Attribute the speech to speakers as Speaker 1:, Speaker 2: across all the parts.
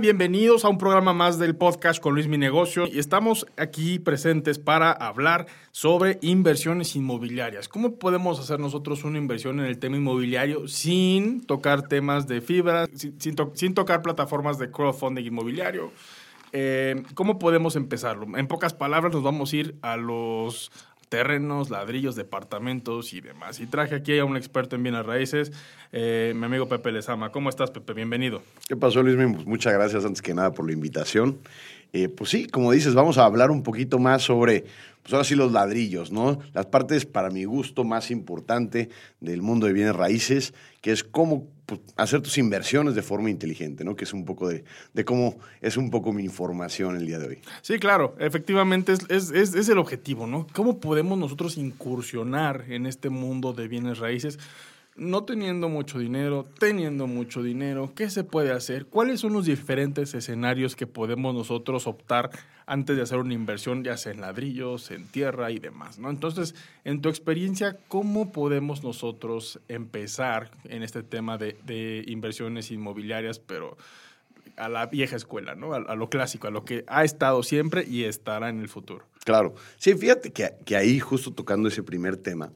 Speaker 1: Bienvenidos a un programa más del podcast con Luis Mi Negocio y estamos aquí presentes para hablar sobre inversiones inmobiliarias. ¿Cómo podemos hacer nosotros una inversión en el tema inmobiliario sin tocar temas de fibra, sin, tocar plataformas de crowdfunding inmobiliario? Eh, ¿Cómo podemos empezarlo? En pocas palabras nos vamos a ir a los terrenos, ladrillos, departamentos y demás. Y traje aquí a un experto en bienes raíces, eh, mi amigo Pepe Lezama. ¿Cómo estás, Pepe? Bienvenido.
Speaker 2: ¿Qué pasó, Luis? Muchas gracias antes que nada por la invitación. Eh, pues sí, como dices, vamos a hablar un poquito más sobre, pues ahora sí, los ladrillos, ¿no? Las partes, para mi gusto, más importante del mundo de bienes raíces, que es cómo pues, hacer tus inversiones de forma inteligente, ¿no? Que es un poco de, de, cómo es un poco mi información el día de hoy.
Speaker 1: Sí, claro, efectivamente es, es, es, es el objetivo, ¿no? ¿Cómo podemos nosotros incursionar en este mundo de bienes raíces? No teniendo mucho dinero, teniendo mucho dinero, ¿qué se puede hacer? ¿Cuáles son los diferentes escenarios que podemos nosotros optar antes de hacer una inversión, ya sea en ladrillos, en tierra y demás? ¿no? Entonces, en tu experiencia, ¿cómo podemos nosotros empezar en este tema de, inversiones inmobiliarias, pero a la vieja escuela, ¿no? A, lo clásico, a lo que ha estado siempre y estará en el futuro.
Speaker 2: Claro. Sí, fíjate que, que ahí, justo tocando ese primer tema,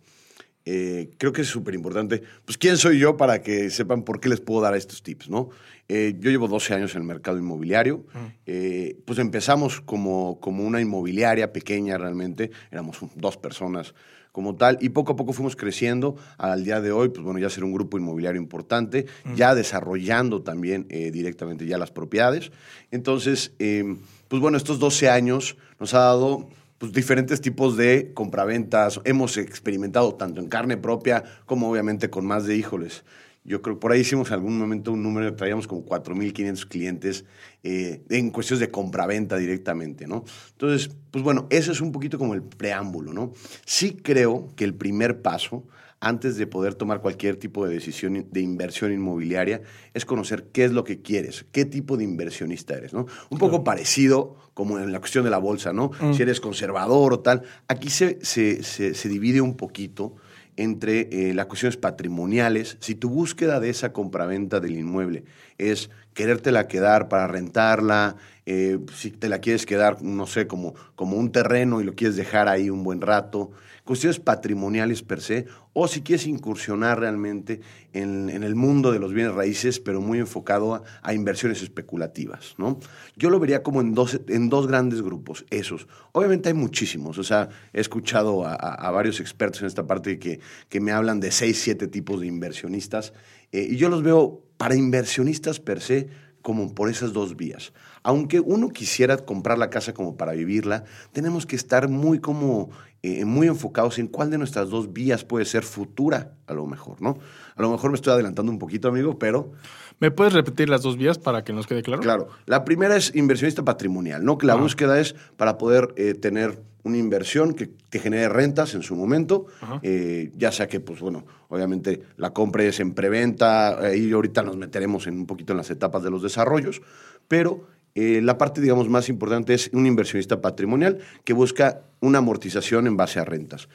Speaker 2: eh, creo que es súper importante. Pues, ¿quién soy yo para que sepan por qué les puedo dar estos tips, no? Eh, yo llevo 12 años en el mercado inmobiliario. Eh, pues empezamos como, como una inmobiliaria pequeña realmente. Éramos dos personas como tal. Y poco a poco fuimos creciendo al día de hoy, pues bueno, ya ser un grupo inmobiliario importante, ya desarrollando también directamente ya las propiedades. Entonces, pues bueno, estos 12 años nos ha dado pues, diferentes tipos de compraventas. Hemos experimentado tanto en carne propia como obviamente con más de híjoles. Yo creo que por ahí hicimos en algún momento un número, traíamos como 4.500 clientes eh, en cuestiones de compraventa directamente, ¿no? Entonces, pues bueno, eso es un poquito como el preámbulo, ¿no? Sí creo que el primer paso antes de poder tomar cualquier tipo de decisión de inversión inmobiliaria, es conocer qué es lo que quieres, qué tipo de inversionista eres, ¿no? Un poco parecido como en la cuestión de la bolsa, ¿no? Mm. Si eres conservador o tal. Aquí se, se, se, divide un poquito entre eh, las cuestiones patrimoniales. Si tu búsqueda de esa compraventa del inmueble es querértela quedar para rentarla, eh, si te la quieres quedar, no sé, como, como un terreno y lo quieres dejar ahí un buen rato, cuestiones patrimoniales per se, o si quieres incursionar realmente en, el mundo de los bienes raíces, pero muy enfocado a, inversiones especulativas, ¿no? Yo lo vería como en dos, en dos grandes grupos, esos. Obviamente hay muchísimos, o sea, he escuchado a, varios expertos en esta parte que, que me hablan de seis, siete tipos de inversionistas, eh, y yo los veo para inversionistas per se como por esas dos vías. Aunque uno quisiera comprar la casa como para vivirla, tenemos que estar muy como eh, muy enfocados en cuál de nuestras dos vías puede ser futura, a lo mejor, ¿no? A lo mejor me estoy adelantando un poquito, amigo, pero...
Speaker 1: ¿Me puedes repetir las dos vías para que nos quede claro?
Speaker 2: Claro. La primera es inversionista patrimonial, ¿no? Que la búsqueda es para poder eh, tener una inversión que te genere rentas en su momento, eh, ya sea que, pues bueno, obviamente la compra es en preventa, y ahorita nos meteremos en un poquito en las etapas de los desarrollos, pero eh, la parte, digamos, más importante es un inversionista patrimonial que busca una amortización en base a rentas.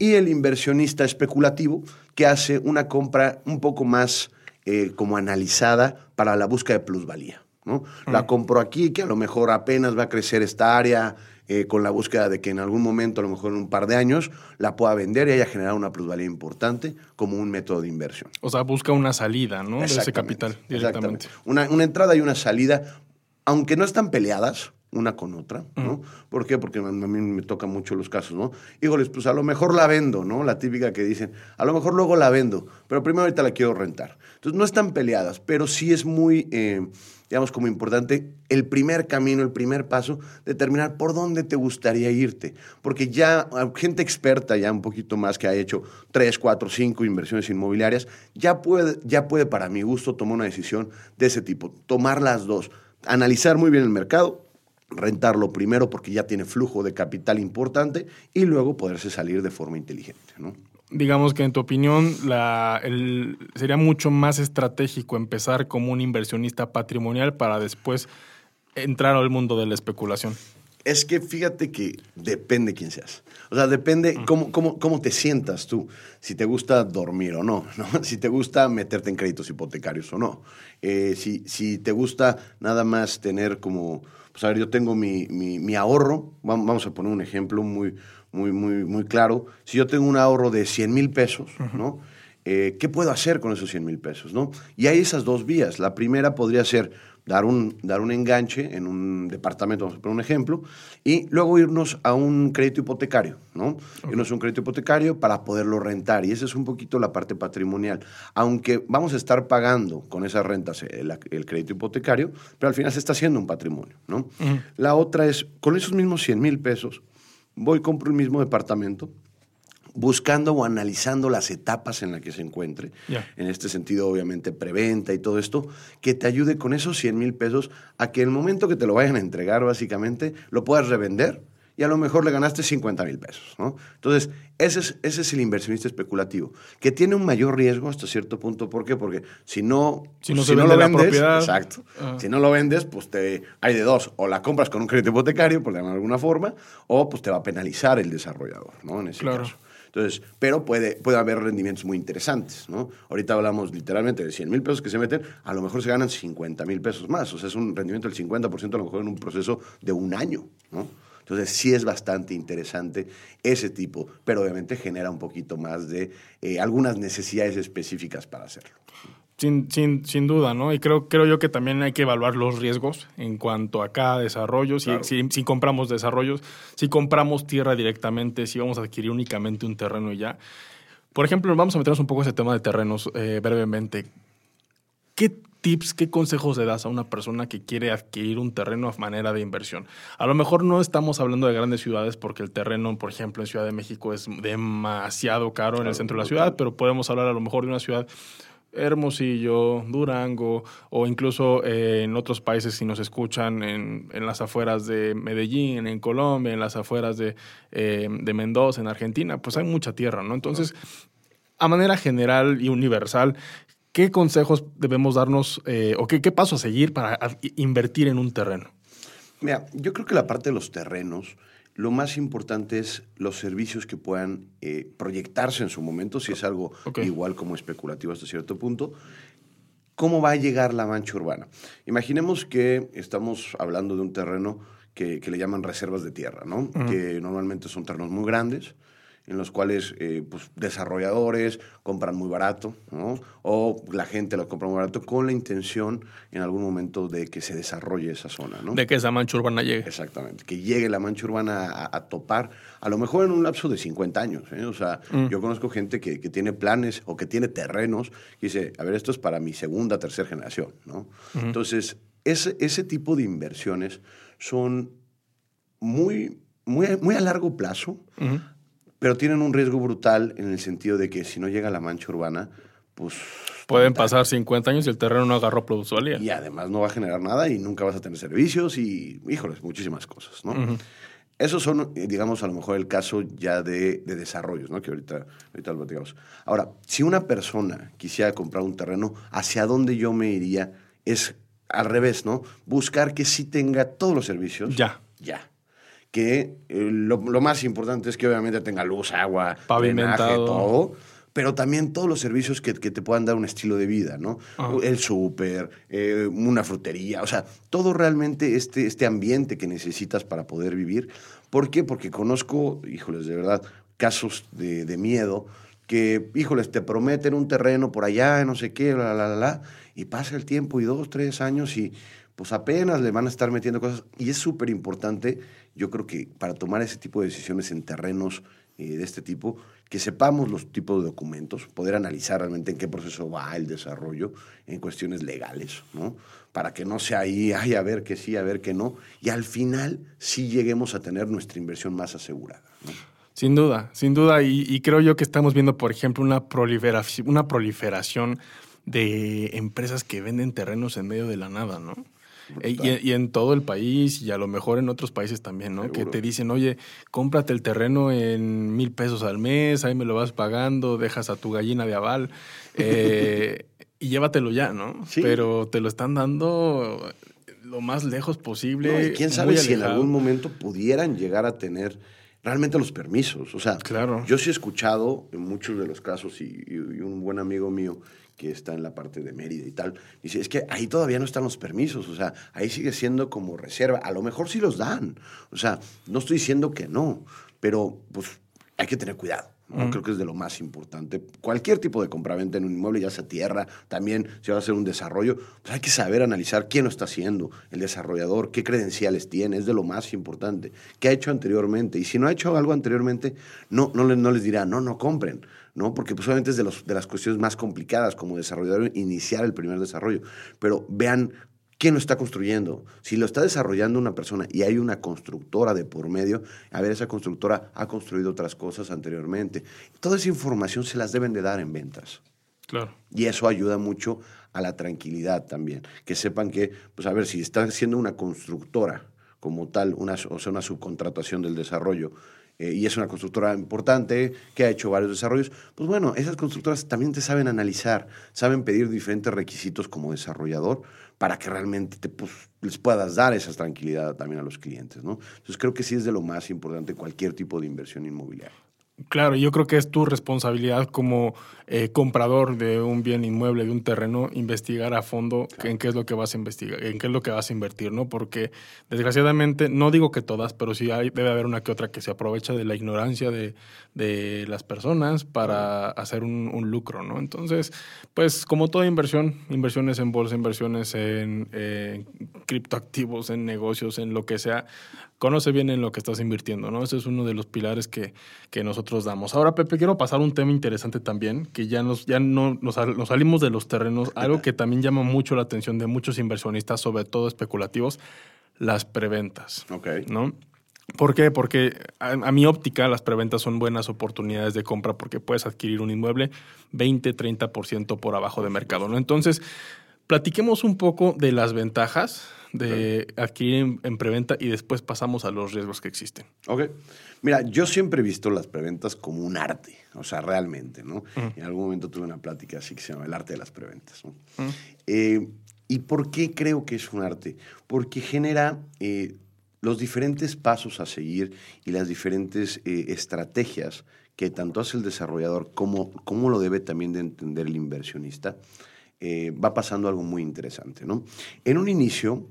Speaker 2: Y el inversionista especulativo que hace una compra un poco más eh, como analizada para la búsqueda de plusvalía. ¿no? La compro aquí, que a lo mejor apenas va a crecer esta área, eh, con la búsqueda de que en algún momento, a lo mejor en un par de años, la pueda vender y haya generado una plusvalía importante como un método de inversión.
Speaker 1: O sea, busca una salida, ¿no? De ese capital directamente.
Speaker 2: Una, una entrada y una salida aunque no están peleadas una con otra, ¿no? ¿Por qué? Porque a mí me tocan mucho los casos, ¿no? Híjoles, pues a lo mejor la vendo, ¿no? La típica que dicen, a lo mejor luego la vendo, pero primero ahorita la quiero rentar. Entonces no están peleadas, pero sí es muy, eh, digamos, como importante el primer camino, el primer paso, determinar por dónde te gustaría irte. Porque ya gente experta, ya un poquito más que ha hecho tres, cuatro, cinco inversiones inmobiliarias, ya puede, ya puede para mi gusto tomar una decisión de ese tipo, tomar las dos analizar muy bien el mercado, rentarlo primero porque ya tiene flujo de capital importante y luego poderse salir de forma inteligente, ¿no?
Speaker 1: Digamos que en tu opinión la, el, sería mucho más estratégico empezar como un inversionista patrimonial para después entrar al mundo de la especulación.
Speaker 2: Es que fíjate que depende quién seas. O sea, depende cómo, cómo, cómo te sientas tú. Si te gusta dormir o no, ¿no? Si te gusta meterte en créditos hipotecarios o no. Eh, si, si te gusta nada más tener como, pues a ver, yo tengo mi, mi, mi ahorro. Vamos a poner un ejemplo muy, muy, muy, muy claro. Si yo tengo un ahorro de 100 mil pesos, ¿no? Eh, ¿Qué puedo hacer con esos 100 mil pesos? ¿no? Y hay esas dos vías. La primera podría ser dar un, dar un enganche en un departamento, vamos a poner un ejemplo, y luego irnos a un crédito hipotecario, ¿no? Irnos a un crédito hipotecario para poderlo rentar. Y esa es un poquito la parte patrimonial. Aunque vamos a estar pagando con esas rentas el, el crédito hipotecario, pero al final se está haciendo un patrimonio, ¿no? La otra es, con esos mismos 100 mil pesos, voy, compro el mismo departamento, buscando o analizando las etapas en las que se encuentre.
Speaker 1: Ya.
Speaker 2: En este sentido, obviamente, preventa y todo esto, que te ayude con esos 100 mil pesos a que el momento que te lo vayan a entregar, básicamente, lo puedas revender y a lo mejor le ganaste 50 mil pesos. ¿no? Entonces, ese es, ese es el inversionista especulativo, que tiene un mayor riesgo hasta cierto punto. ¿Por qué? Porque si no,
Speaker 1: Si no se vende la propiedad.
Speaker 2: exacto.
Speaker 1: Ah.
Speaker 2: Si no lo vendes, pues te, hay de dos. O la compras con un crédito hipotecario, por de alguna forma, o pues te va a penalizar el desarrollador, ¿no? En ese
Speaker 1: Claro.
Speaker 2: caso. Entonces, pero puede, puede haber rendimientos muy interesantes, ¿no? Ahorita hablamos literalmente de 100 mil pesos que se meten, a lo mejor se ganan 50 mil pesos más. O sea, es un rendimiento del 50% a lo mejor en un proceso de un año, ¿no? Entonces, sí es bastante interesante ese tipo, pero obviamente genera un poquito más de eh, algunas necesidades específicas para hacerlo.
Speaker 1: Sin, sin, sin duda, ¿no? Y creo, creo yo que también hay que evaluar los riesgos en cuanto a cada desarrollo. Si,
Speaker 2: Claro.
Speaker 1: si, si compramos desarrollos, si compramos tierra directamente, si vamos a adquirir únicamente un terreno y ya. Por ejemplo, vamos a meternos un poco en ese tema de terrenos eh, brevemente. ¿Qué tips, qué consejos le das a una persona que quiere adquirir un terreno a manera de inversión? A lo mejor no estamos hablando de grandes ciudades porque el terreno, por ejemplo, en Ciudad de México es demasiado caro en el centro de la ciudad, pero podemos hablar a lo mejor de una ciudad Hermosillo, Durango o incluso eh, en otros países si nos escuchan en, en las afueras de Medellín, en Colombia, en las afueras de, eh, de Mendoza, en Argentina, pues hay mucha tierra, ¿no? Entonces, a manera general y universal, ¿qué consejos debemos darnos eh, o qué, qué paso a seguir para invertir en un terreno?
Speaker 2: Mira, yo creo que la parte de los terrenos, lo más importante es los servicios que puedan eh, proyectarse en su momento, si es algo igual como especulativo hasta cierto punto. ¿Cómo va a llegar la mancha urbana? Imaginemos que estamos hablando de un terreno que, que le llaman reservas de tierra, ¿no? Que normalmente son terrenos muy grandes, en los cuales eh, pues, desarrolladores compran muy barato, ¿no? O la gente lo compra muy barato con la intención en algún momento de que se desarrolle esa zona, ¿no?
Speaker 1: De que esa mancha urbana llegue.
Speaker 2: Exactamente, que llegue la mancha urbana a, a topar, a lo mejor en un lapso de 50 años. ¿eh? O sea, yo conozco gente que, que tiene planes o que tiene terrenos y dice, a ver, esto es para mi segunda, tercera generación, ¿no? Entonces, ese, ese tipo de inversiones son muy, muy, muy a largo plazo. Pero tienen un riesgo brutal en el sentido de que si no llega la mancha urbana, pues...
Speaker 1: Pueden pasar 50 años y el terreno no agarró plusvalía.
Speaker 2: Y además no va a generar nada y nunca vas a tener servicios y, híjoles, muchísimas cosas, ¿no? Esos son, eh, digamos, a lo mejor el caso ya de, de desarrollos, ¿no? Que ahorita, ahorita lo platicamos. Ahora, si una persona quisiera comprar un terreno, ¿hacia dónde yo me iría? Es al revés, ¿no? Buscar que sí tenga todos los servicios.
Speaker 1: Ya.
Speaker 2: Ya. Que eh, lo, lo más importante es que obviamente tenga luz, agua,
Speaker 1: Pavimentado.
Speaker 2: drenaje, todo pero también todos los servicios que, que te puedan dar un estilo de vida, ¿no?
Speaker 1: Ajá.
Speaker 2: El súper, eh, una frutería, o sea, todo realmente este, este ambiente que necesitas para poder vivir. ¿Por qué? Porque conozco, híjoles, de verdad, casos de, de miedo que, híjoles, te prometen un terreno por allá, no sé qué, la, la, la, la, y pasa el tiempo y dos, tres años y pues apenas le van a estar metiendo cosas. Y es súper importante, yo creo que para tomar ese tipo de decisiones en terrenos eh, de este tipo, que sepamos los tipos de documentos, poder analizar realmente en qué proceso va el desarrollo en cuestiones legales, ¿no? Para que no sea ahí, ay, a ver que sí, a ver que no, y al final sí lleguemos a tener nuestra inversión más asegurada.
Speaker 1: Sin duda, sin duda. Y, creo yo que estamos viendo, por ejemplo, una proliferación, una proliferación de empresas que venden terrenos en medio de la nada, ¿no? Eh, y, y, en todo el país y a lo mejor en otros países también, ¿no? Que te dicen, oye, cómprate el terreno en mil pesos al mes, ahí me lo vas pagando, dejas a tu gallina de aval eh, y llévatelo ya, ¿no? Pero te lo están dando lo más lejos posible.
Speaker 2: quién sabe si en algún momento pudieran llegar a tener realmente los permisos. O sea,
Speaker 1: claro.
Speaker 2: yo sí he escuchado en muchos de los casos, y, un buen amigo mío que está en la parte de Mérida y tal, dice, es que ahí todavía no están los permisos, o sea, ahí sigue siendo como reserva. A lo mejor sí los dan. O sea, no estoy diciendo que no, pero pues hay que tener cuidado. Creo que es de lo más importante. Cualquier tipo de compraventa en un inmueble, ya sea tierra, también si va a hacer un desarrollo, pues hay que saber analizar quién lo está haciendo, el desarrollador, qué credenciales tiene, es de lo más importante. ¿Qué ha hecho anteriormente? Y si no ha hecho algo anteriormente, no, no, no les dirá, no, no compren, ¿no? Porque pues obviamente es de, los, de las cuestiones más complicadas como desarrollador iniciar el primer desarrollo. Pero vean ¿Quién lo está construyendo? Si lo está desarrollando una persona y hay una constructora de por medio, a ver, esa constructora ha construido otras cosas anteriormente. Toda esa información se las deben de dar en ventas.
Speaker 1: Claro.
Speaker 2: Y eso ayuda mucho a la tranquilidad también. Que sepan que, pues a ver, si está siendo una constructora como tal, una, o sea, una subcontratación del desarrollo, eh, y es una constructora importante que ha hecho varios desarrollos, pues bueno, esas constructoras también te saben analizar, saben pedir diferentes requisitos como desarrollador para que realmente te, pues, les puedas dar esa tranquilidad también a los clientes, ¿no? Entonces creo que sí es de lo más importante cualquier tipo de inversión inmobiliaria.
Speaker 1: Claro, yo creo que es tu responsabilidad como eh, comprador de un bien inmueble, de un terreno, investigar a fondo en qué es lo que vas a investigar, en qué es lo que vas a invertir, ¿no? Porque desgraciadamente, no digo que todas, pero sí hay, debe haber una que otra que se aprovecha de la ignorancia de, de las personas para hacer un, un, lucro, ¿no? Entonces, pues como toda inversión, inversiones en bolsa, inversiones en criptoactivos, en negocios, en lo que sea, conoce bien en lo que estás invirtiendo, ¿no? Ese es uno de los pilares que, que nosotros damos. Ahora, Pepe, quiero pasar un tema interesante también, que ya nos, ya no, nos, salimos de los terrenos, algo que también llama mucho la atención de muchos inversionistas, sobre todo especulativos, las preventas.
Speaker 2: Ok.
Speaker 1: ¿No? ¿Por qué? Porque a, a, mi óptica las preventas son buenas oportunidades de compra porque puedes adquirir un inmueble 20, 30% por abajo de mercado, ¿no? Entonces, platiquemos un poco de las ventajas de adquirir en, preventa y después pasamos a los riesgos que existen.
Speaker 2: Ok. Mira, yo siempre he visto las preventas como un arte, o sea, realmente, ¿no? En algún momento tuve una plática así que se llama El arte de las preventas, ¿no? Eh, ¿Y por qué creo que es un arte? Porque genera eh, los diferentes pasos a seguir y las diferentes eh, estrategias que tanto hace el desarrollador como, como lo debe también de entender el inversionista eh, va pasando algo muy interesante. ¿no? En un inicio,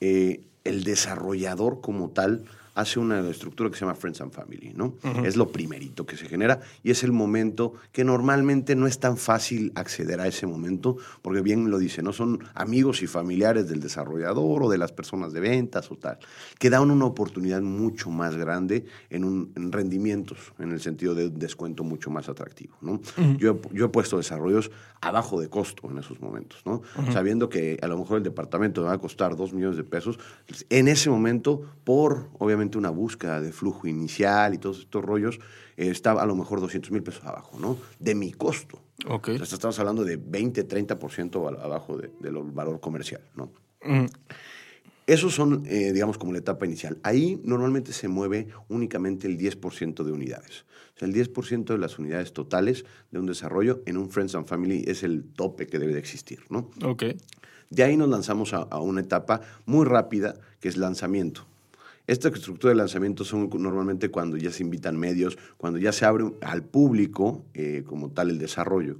Speaker 2: eh, el desarrollador como tal hace una estructura que se llama Friends and Family, ¿no? Es lo primerito que se genera y es el momento que normalmente no es tan fácil acceder a ese momento, porque bien lo dice, no son amigos y familiares del desarrollador o de las personas de ventas o tal, que dan una oportunidad mucho más grande en, un, rendimientos, en el sentido de un descuento mucho más atractivo, ¿no? yo, yo he puesto desarrollos abajo de costo en esos momentos, ¿no? Sabiendo que a lo mejor el departamento me va a costar dos millones de pesos, en ese momento, por obviamente una búsqueda de flujo inicial y todos estos rollos, eh, estaba a lo mejor 200 mil pesos abajo, ¿no? De mi costo.
Speaker 1: Ok.
Speaker 2: estamos hablando de 20, 30% abajo del de valor comercial, ¿no? Esos son, eh, digamos, como la etapa inicial. Ahí normalmente se mueve únicamente el 10% de unidades. O sea, el 10% de las unidades totales de un desarrollo en un Friends and Family es el tope que debe de existir, ¿no?
Speaker 1: Ok.
Speaker 2: De ahí nos lanzamos a, a una etapa muy rápida, que es lanzamiento. Esta estructura de lanzamiento son normalmente cuando ya se invitan medios, cuando ya se abre al público eh, como tal el desarrollo,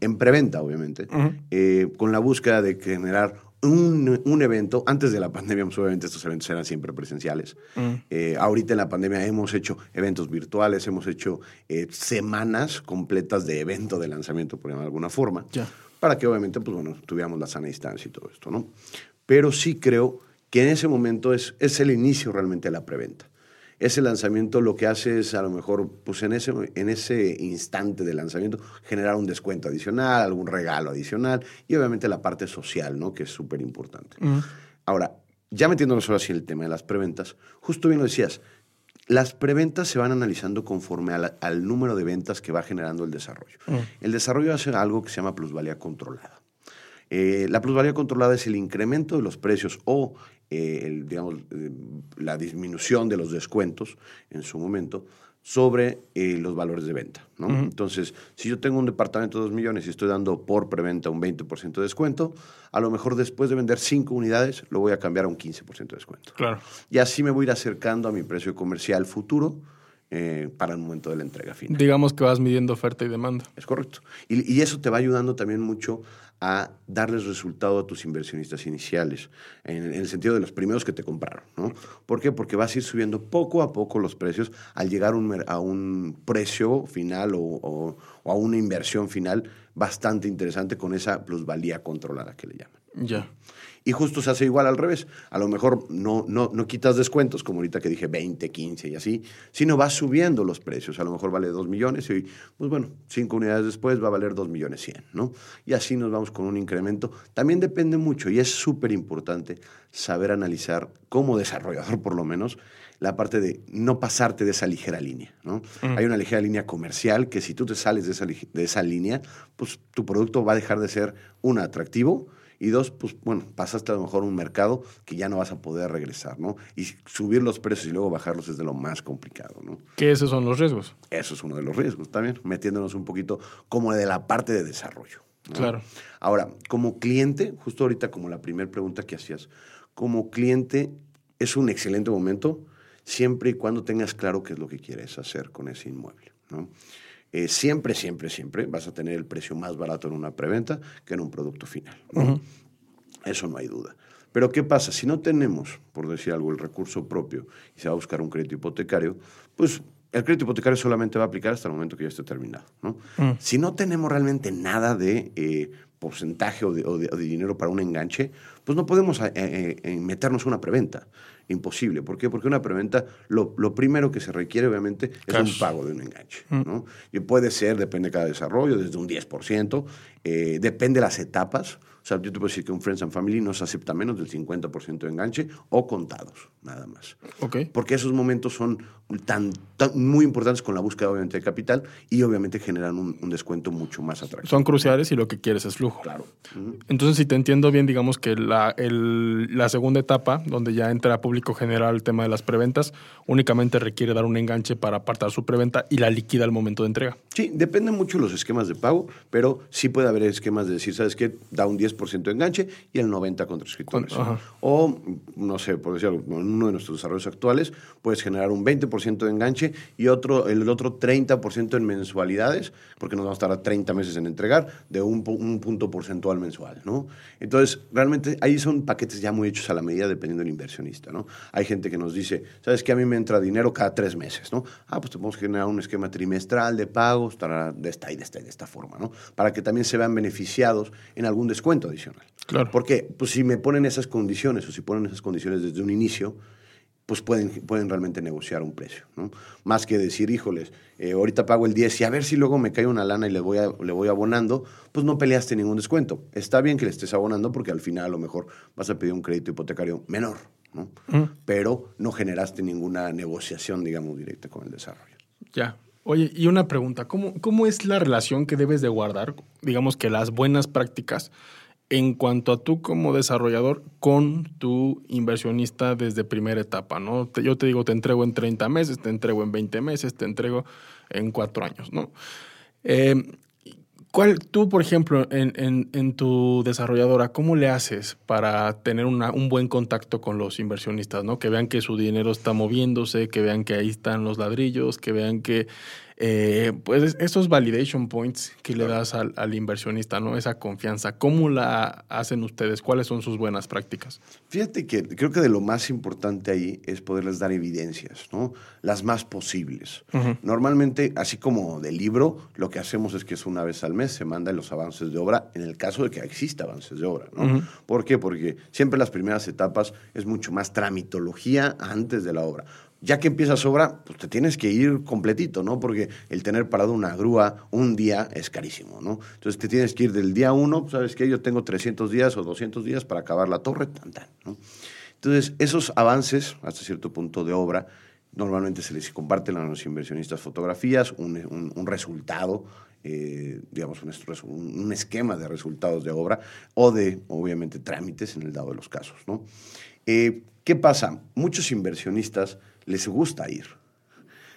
Speaker 2: en preventa obviamente, eh, con la búsqueda de generar un, evento. Antes de la pandemia, pues, obviamente estos eventos eran siempre presenciales. Eh, ahorita en la pandemia hemos hecho eventos virtuales, hemos hecho semanas completas de evento de lanzamiento, por llamarlo de alguna forma, para que obviamente pues, bueno, tuviéramos la sana distancia y todo esto. ¿no? Pero sí creo que en ese momento es, es el inicio realmente de la preventa. Ese lanzamiento lo que hace es a lo mejor, pues en ese, en ese instante de lanzamiento, generar un descuento adicional, algún regalo adicional y obviamente la parte social, ¿no? Que es súper importante. Ahora, ya metiéndonos ahora sí en el tema de las preventas, justo bien lo decías, las preventas se van analizando conforme al número de ventas que va generando el desarrollo. El desarrollo hace algo que se llama plusvalía controlada. Eh, la plusvalía controlada es el incremento de los precios o eh, el, digamos, eh, la disminución de los descuentos en su momento sobre eh, los valores de venta. ¿no? Entonces, si yo tengo un departamento de 2 millones y estoy dando por preventa un 20% de descuento, a lo mejor después de vender 5 unidades lo voy a cambiar a un 15% de descuento.
Speaker 1: Claro.
Speaker 2: Y así me voy a ir acercando a mi precio comercial futuro eh, para el momento de la entrega final.
Speaker 1: Digamos que vas midiendo oferta y demanda.
Speaker 2: Es correcto. Y, y eso te va ayudando también mucho a darles resultado a tus inversionistas iniciales, en, en, el sentido de los primeros que te compraron. ¿no? ¿Por qué? Porque vas a ir subiendo poco a poco los precios al llegar un, a un precio final o, o, o, a una inversión final bastante interesante con esa plusvalía controlada que le llaman.
Speaker 1: Ya.
Speaker 2: Y justo se hace igual al revés. A lo mejor no, no, no quitas descuentos, como ahorita que dije 20, 15 y así, sino vas subiendo los precios. A lo mejor vale 2 millones y, pues bueno, 5 unidades después va a valer 2 millones 100, ¿no? Y así nos vamos con un incremento. También depende mucho y es súper importante saber analizar, como desarrollador por lo menos, la parte de no pasarte de esa ligera línea, ¿no? Mm. Hay una ligera línea comercial que si tú te sales de esa, de esa línea, pues tu producto va a dejar de ser, un atractivo, y dos, pues bueno, pasaste a lo mejor un mercado que ya no vas a poder regresar, ¿no? Y subir los precios y luego bajarlos es de lo más complicado, ¿no?
Speaker 1: Que esos son los riesgos.
Speaker 2: Eso es uno de los riesgos también, metiéndonos un poquito como de la parte de desarrollo.
Speaker 1: ¿No? Claro.
Speaker 2: Ahora, como cliente, justo ahorita como la primera pregunta que hacías, como cliente es un excelente momento siempre y cuando tengas claro qué es lo que quieres hacer con ese inmueble, ¿no? Eh, siempre, siempre, siempre vas a tener el precio más barato en una preventa que en un producto final. ¿no? Uh -huh. Eso no hay duda. Pero ¿qué pasa? Si no tenemos, por decir algo, el recurso propio y se va a buscar un crédito hipotecario, pues el crédito hipotecario solamente va a aplicar hasta el momento que ya esté terminado. ¿no? -huh. Si no tenemos realmente nada de eh, porcentaje o de, o, de, o de, dinero para un enganche, pues no podemos eh, eh, meternos una preventa imposible. ¿Por qué? Porque una preventa, lo, lo primero que se requiere, obviamente, es Cash. un pago de un enganche. Mm. ¿no? Y puede ser, depende de cada desarrollo, desde un 10%, eh, depende de las etapas. O sea, yo te puedo decir que un Friends and Family no se acepta menos del 50% de enganche o contados, nada más.
Speaker 1: Okay.
Speaker 2: Porque esos momentos son tan, muy importantes con la búsqueda, obviamente, de capital y obviamente generan un, un descuento mucho más atractivo.
Speaker 1: Son cruciales y lo que quieres es flujo.
Speaker 2: Claro.
Speaker 1: Uh -huh. Entonces, si te entiendo bien, digamos que la, el, la segunda etapa, donde ya entra público general el tema de las preventas, únicamente requiere dar un enganche para apartar su preventa y la liquida al momento de entrega.
Speaker 2: Sí, depende mucho de los esquemas de pago, pero sí puede haber esquemas de decir, ¿sabes qué? Da un 10% de enganche y el 90% contra escritores.
Speaker 1: Ajá.
Speaker 2: O, no sé, por decirlo, en uno de nuestros desarrollos actuales, puedes generar un 20% de enganche y otro, el otro 30% en mensualidades, porque nos vamos a tardar 30 meses en entregar, de un, un punto porcentual mensual, ¿no? Entonces, realmente ahí son paquetes ya muy hechos a la medida dependiendo del inversionista, ¿no? Hay gente que nos dice, ¿sabes que A mí me entra dinero cada tres meses, ¿no? Ah, pues te podemos generar un esquema trimestral de pagos, de esta y de esta y de esta forma, ¿no? Para que también se vean beneficiados en algún descuento adicional.
Speaker 1: Claro.
Speaker 2: Porque, pues si me ponen esas condiciones o si ponen esas condiciones desde un inicio, pues pueden, pueden realmente negociar un precio, ¿no? Más que decir, híjoles, eh, ahorita pago el 10 y a ver si luego me cae una lana y le voy, a, le voy abonando, pues no peleaste ningún descuento. Está bien que le estés abonando porque al final a lo mejor vas a pedir un crédito hipotecario menor, ¿no? Mm. Pero no generaste ninguna negociación, digamos, directa con el desarrollo.
Speaker 1: Ya. Oye, y una pregunta, ¿cómo, ¿cómo es la relación que debes de guardar, digamos que las buenas prácticas en cuanto a tú como desarrollador con tu inversionista desde primera etapa, ¿no? Yo te digo, te entrego en 30 meses, te entrego en 20 meses, te entrego en 4 años, ¿no? Eh, ¿Cuál, tú, por ejemplo, en, tu desarrolladora, cómo le haces para tener un buen contacto con los inversionistas, ¿no? Que vean que su dinero está moviéndose, que vean que ahí están los ladrillos, que vean que eh, pues esos validation points que le das al, al, inversionista, ¿no? Esa confianza, ¿cómo la hacen ustedes? ¿Cuáles son sus buenas prácticas?
Speaker 2: Fíjate que creo que de lo más importante ahí es poderles dar evidencias, ¿no? Las más posibles. Uh -huh. Normalmente, así como del libro, lo que hacemos es que es una vez al mes se mandan los avances de obra, en el caso de que exista avances de obra, ¿no? Uh -huh. ¿Por qué? Porque siempre las primeras etapas es mucho más tramitología antes de la obra ya que empiezas obra, pues te tienes que ir completito, ¿no? Porque el tener parado una grúa un día es carísimo, ¿no? Entonces te tienes que ir del día uno, ¿sabes qué? Yo tengo 300 días o 200 días para acabar la torre, tan, tan, ¿no? Entonces, esos avances, hasta cierto punto de obra, Normalmente se les comparten a los inversionistas fotografías, un, un- resultado, eh, digamos, un esquema de resultados de obra o de, obviamente, trámites en el dado de los casos. ¿no? Eh, ¿Qué pasa? Muchos inversionistas les gusta ir.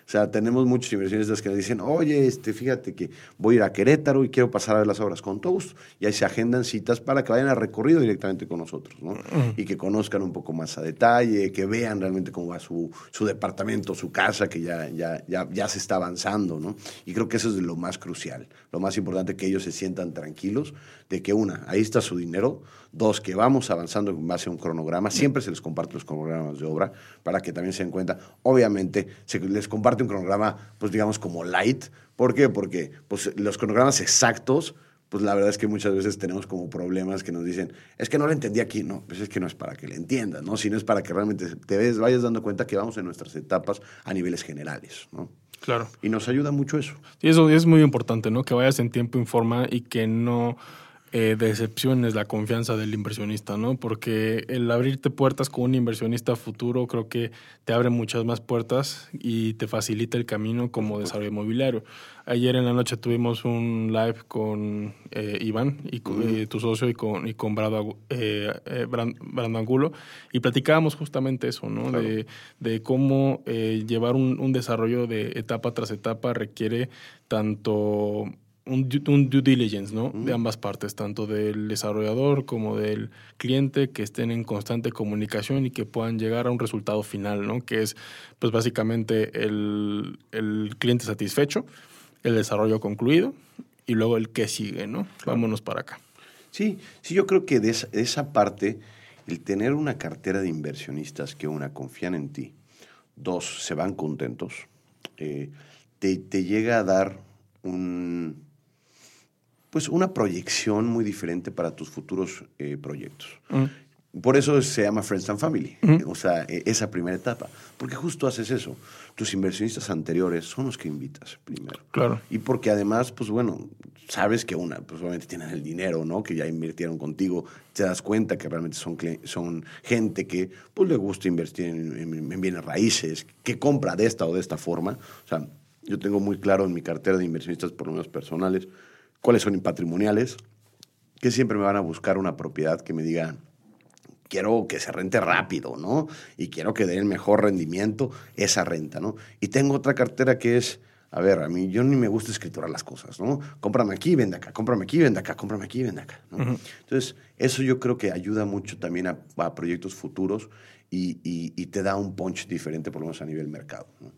Speaker 2: O sea, tenemos muchos inversionistas que nos dicen, oye, este, fíjate que voy a ir a Querétaro y quiero pasar a ver las obras con todo gusto. Y ahí se agendan citas para que vayan a recorrido directamente con nosotros, ¿no? Y que conozcan un poco más a detalle, que vean realmente cómo va su, su departamento, su casa, que ya, ya, ya, ya se está avanzando, ¿no? Y creo que eso es lo más crucial, lo más importante, que ellos se sientan tranquilos de que una, ahí está su dinero, dos, que vamos avanzando en base a un cronograma, siempre se les comparte los cronogramas de obra para que también se den cuenta, obviamente se les comparte un cronograma, pues digamos como light, ¿por qué? Porque pues, los cronogramas exactos, pues la verdad es que muchas veces tenemos como problemas que nos dicen, es que no lo entendí aquí, no, pues es que no es para que le entiendas, ¿no? Sino es para que realmente te ves- vayas dando cuenta que vamos en nuestras etapas a niveles generales, ¿no?
Speaker 1: Claro.
Speaker 2: Y nos ayuda mucho eso.
Speaker 1: Sí, eso es muy importante, ¿no? Que vayas en tiempo y forma y que no eh, decepciones la confianza del inversionista, ¿no? Porque el abrirte puertas con un inversionista futuro creo que te abre muchas más puertas y te facilita el camino como desarrollo inmobiliario. Ayer en la noche tuvimos un live con eh, Iván, y con, eh, tu socio, y con, y con eh, eh, Bran- Brando Angulo, y platicábamos justamente eso, ¿no?
Speaker 2: Claro.
Speaker 1: De, de cómo llevar un, un desarrollo de etapa tras etapa requiere tanto un, un due diligence, ¿no? De ambas partes, tanto del desarrollador como del cliente, que estén en constante comunicación y que puedan llegar a un resultado final, ¿no? Que es, pues básicamente, el, el cliente satisfecho, el desarrollo concluido y luego el que sigue, ¿no? Vámonos para acá.
Speaker 2: Sí, sí, yo creo que de esa, de esa parte, el tener una cartera de inversionistas que una confían en ti, dos, se van contentos, eh, te, te llega a dar un, pues una proyección muy diferente para tus futuros eh, proyectos. Por eso se llama Friends and Family, o sea, e- esa primera etapa. Porque justo haces eso. Tus inversionistas anteriores son los que invitas primero.
Speaker 1: Claro.
Speaker 2: Y porque además, pues bueno, sabes que una, pues obviamente tienen el dinero, ¿no? Que ya invirtieron contigo, te das cuenta que realmente son, son gente que pues le gusta invertir en, en- en bienes raíces, que compra de esta o de esta forma. O sea, yo tengo muy claro en mi cartera de inversionistas, por lo menos personales, cuáles son patrimoniales, que siempre me van a buscar una propiedad que me diga, quiero que se rente rápido, ¿no? Y quiero que dé el mejor rendimiento esa renta, ¿no? Y tengo otra cartera que es, a ver, a mí yo ni me gusta escriturar las cosas, ¿no? Cómprame aquí, vende acá, cómprame aquí, vende acá, cómprame aquí, vende acá, ¿no? Entonces, eso yo creo que ayuda mucho también a, a proyectos futuros y, y- y te da un punch diferente, por lo menos a nivel mercado, ¿no?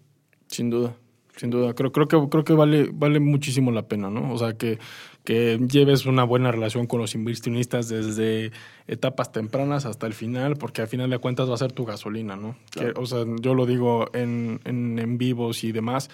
Speaker 1: Sin duda, sin duda. Creo, creo que, creo que vale, vale muchísimo la pena, ¿no? O sea, que, que lleves una buena relación con los inversionistas desde etapas tempranas hasta el final, porque al final de cuentas va a ser tu gasolina, ¿no?
Speaker 2: Claro.
Speaker 1: Que, o sea, yo lo digo en, en, en vivos y demás.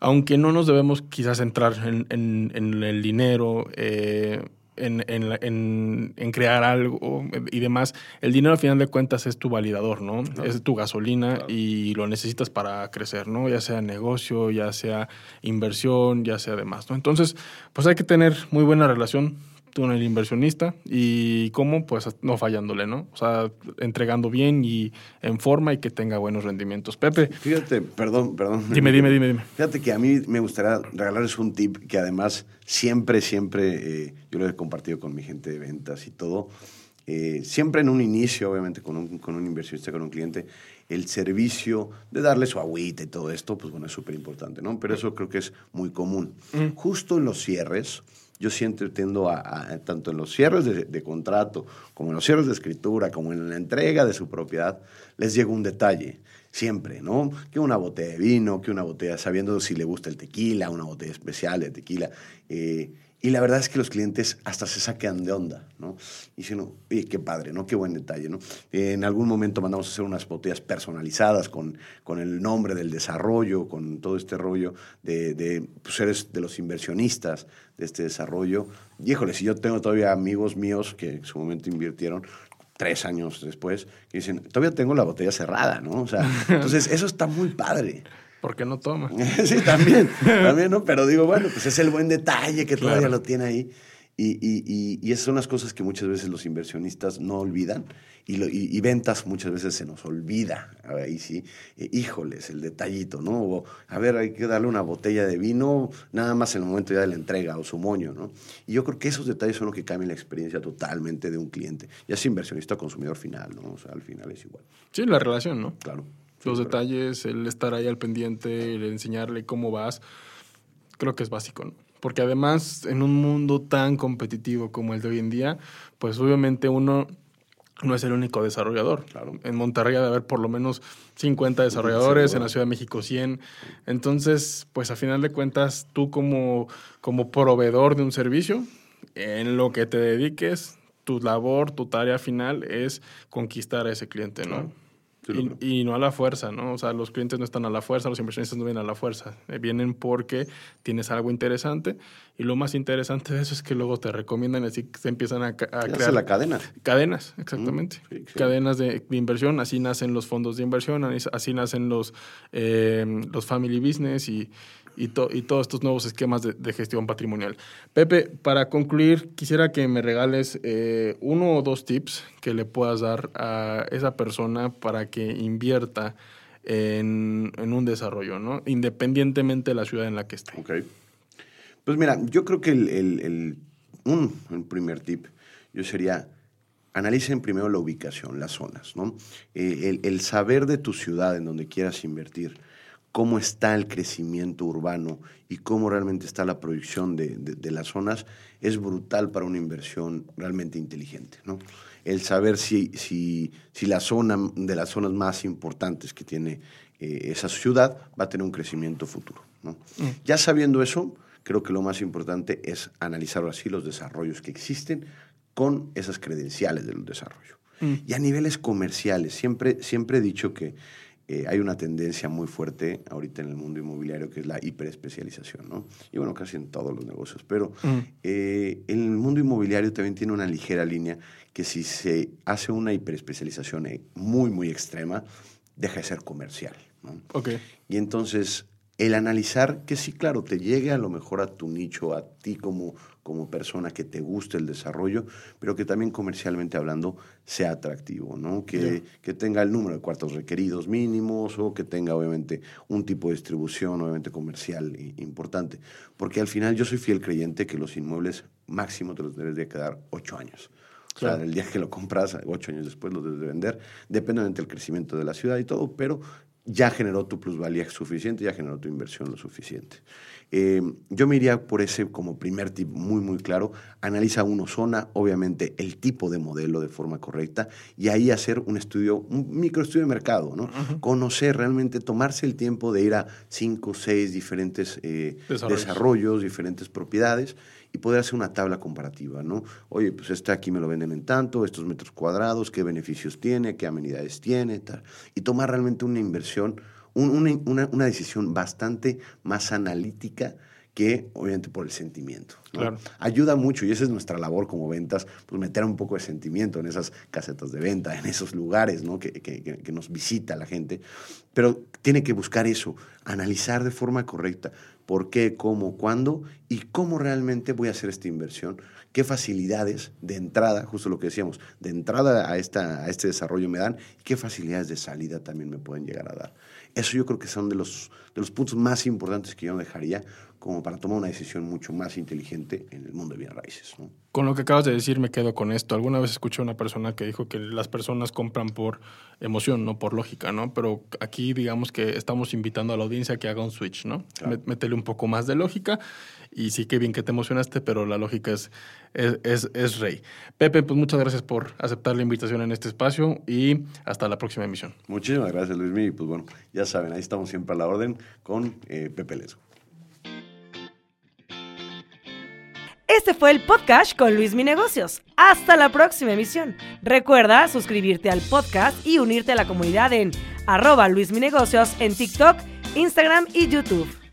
Speaker 1: Aunque no nos debemos quizás entrar en, en- en el dinero, eh, en, en en- en crear algo y demás, el dinero al final de cuentas es tu validador, ¿no? Es tu gasolina y lo necesitas para crecer, ¿no? Ya sea negocio, ya sea inversión, ya sea demás, ¿no? Entonces, pues hay que tener muy buena relación con el inversionista y cómo, pues no fallándole, ¿no? O sea, entregando bien y en forma y que tenga buenos rendimientos. Pepe,
Speaker 2: Fíjate, perdón, perdón.
Speaker 1: dime, dime, dime, dime.
Speaker 2: Fíjate que a mí me gustaría regalarles un tip que además siempre, siempre, eh, yo lo he compartido con mi gente de ventas y todo. Eh, siempre en un inicio, obviamente, con un, con un inversionista, con un cliente, el servicio de darle su agüita y todo esto, pues bueno, es súper importante, ¿no? Pero eso creo que es muy común. Justo en los cierres, yo siempre tiendo a, tanto en los cierres de, de contrato, como en los cierres de escritura, como en la entrega de su propiedad, les llega un detalle siempre, ¿no? Que una botella de vino, que una botella, sabiendo si le gusta el tequila, una botella especial de tequila. eh, y la verdad es que los clientes hasta se saquean de onda, ¿no? Y dicen, oye, qué padre, ¿no? Qué buen detalle, ¿no? Eh, en algún momento mandamos a hacer unas botellas personalizadas con, con el nombre del desarrollo, con todo este rollo de, de pues, eres de los inversionistas de este desarrollo. Y híjole, si yo tengo todavía amigos míos que en su momento invirtieron, tres años después, que dicen, todavía tengo la botella cerrada, ¿no? O sea, entonces eso está muy padre.
Speaker 1: Porque no toma?
Speaker 2: sí, también, también, ¿no? Pero digo, bueno, pues es el buen detalle que todavía
Speaker 1: Claro.
Speaker 2: lo tiene ahí. Y, y, y, y esas son las cosas que muchas veces los inversionistas no olvidan y, lo, y, ventas muchas veces se nos olvida. Ahí sí, eh, híjoles, el detallito, ¿no? O, a ver, hay que darle una botella de vino nada más en el momento ya de la entrega o su moño, ¿no? Y yo creo que esos detalles son los que cambian la experiencia totalmente de un cliente, ya sea inversionista o consumidor final, ¿no? O sea, al final es igual.
Speaker 1: Sí, la relación, ¿no?
Speaker 2: Claro.
Speaker 1: Los detalles, el estar ahí al pendiente, el enseñarle cómo vas, creo que es básico, ¿no? porque además en un mundo tan competitivo como el de hoy en día, pues obviamente uno no es el único desarrollador. Claro. En Monterrey debe haber por lo menos 50 desarrolladores, en la Ciudad de México 100. Entonces, pues a final de cuentas, tú como, como proveedor de un servicio, en lo que te dediques, tu labor, tu tarea final es conquistar a ese cliente, ¿no? Y, no a la fuerza, ¿no? O sea, los clientes no están a la fuerza, los inversionistas no vienen a la fuerza. Eh, vienen porque tienes algo interesante y lo más interesante de eso es que luego te recomiendan así se empiezan a, a crear.
Speaker 2: la cadena.
Speaker 1: Cadenas, exactamente. Mm, Cadenas de, inversión, así nacen los fondos de inversión, así nacen los, eh, los family business y, y, y todos estos nuevos esquemas de, gestión patrimonial. Pepe, para concluir, quisiera que me regales eh, uno o dos tips que le puedas dar a esa persona para que invierta en, un desarrollo, ¿no? Independientemente de la ciudad en la que esté.
Speaker 2: Ok. Pues mira, yo creo que el, un, primer tip yo sería analicen primero la ubicación, las zonas, ¿no? Eh, el, el, saber de tu ciudad en donde quieras invertir cómo está el crecimiento urbano y cómo realmente está la proyección de, las zonas, es brutal para una inversión realmente inteligente. ¿no? El saber si, si, si la zona de las zonas más importantes que tiene eh, esa ciudad va a tener un crecimiento futuro. ¿no? Mm. Ya sabiendo eso, creo que lo más importante es analizar así los desarrollos que existen con esas credenciales del desarrollo. Mm. Y a niveles comerciales, siempre, siempre he dicho que eh, hay una tendencia muy fuerte ahorita en el mundo inmobiliario que es la hiperespecialización, ¿no? Y bueno, casi en todos los negocios. Pero mm. eh, en el mundo inmobiliario también tiene una ligera línea que si se hace una hiperespecialización eh, muy, muy extrema, deja de ser comercial, ¿no?
Speaker 1: Okay.
Speaker 2: Y entonces el analizar que sí, claro, te llegue a lo mejor a tu nicho, a ti como, como persona que te guste el desarrollo, pero que también comercialmente hablando sea atractivo, ¿no? Que, que, tenga el número de cuartos requeridos mínimos o que tenga obviamente un tipo de distribución obviamente comercial importante. Porque al final yo soy fiel creyente que los inmuebles máximo te los debes de quedar ocho años. O sea, el día que lo compras, ocho años después lo debes de vender, depende del crecimiento de la ciudad y todo, pero ya generó tu plusvalía suficiente, ya generó tu inversión lo suficiente. Eh, yo me iría por ese como primer tip muy, muy claro. Analiza uno zona, obviamente el tipo de modelo de forma correcta y ahí hacer un estudio, un microestudio de mercado, ¿no? Conocer realmente, tomarse el tiempo de ir a cinco, seis diferentes eh, desarrollos, diferentes propiedades y poder hacer una tabla comparativa, ¿no? Oye, pues este aquí me lo venden en tanto, estos metros cuadrados, qué beneficios tiene, qué amenidades tiene, tal. Y tomar realmente una inversión, una, una, decisión bastante más analítica que obviamente por el sentimiento. Claro. Ayuda mucho y esa es nuestra labor como ventas, pues meter un poco de sentimiento en esas casetas de venta, en esos lugares ¿no? que, que, que, nos visita la gente. Pero tiene que buscar eso, analizar de forma correcta por qué, cómo, cuándo y cómo realmente voy a hacer esta inversión, qué facilidades de entrada, justo lo que decíamos, de entrada a, esta, a este desarrollo me dan y qué facilidades de salida también me pueden llegar a dar. Eso yo creo que son de los, de los puntos más importantes que yo dejaría como para tomar una decisión mucho más inteligente en el mundo de bienes raíces.
Speaker 1: Con lo que acabas de decir me quedo con esto. Alguna vez escuché a una persona que dijo que las personas compran por emoción, no por lógica, ¿no? Pero aquí digamos que estamos invitando a la audiencia que haga un switch, ¿no? Métele un poco más de lógica y sí que bien que te emocionaste, pero la lógica es, es, es, rey. Pepe, pues muchas gracias por aceptar la invitación en este espacio y hasta la próxima emisión.
Speaker 2: Muchísimas gracias, Luis Y pues bueno, ya saben, ahí estamos siempre a la orden con eh, Pepe Lesgo.
Speaker 3: Este fue el podcast con Luis Mi Negocios. Hasta la próxima emisión. Recuerda suscribirte al podcast y unirte a la comunidad en arroba Luis Mi Negocios en TikTok, Instagram y YouTube.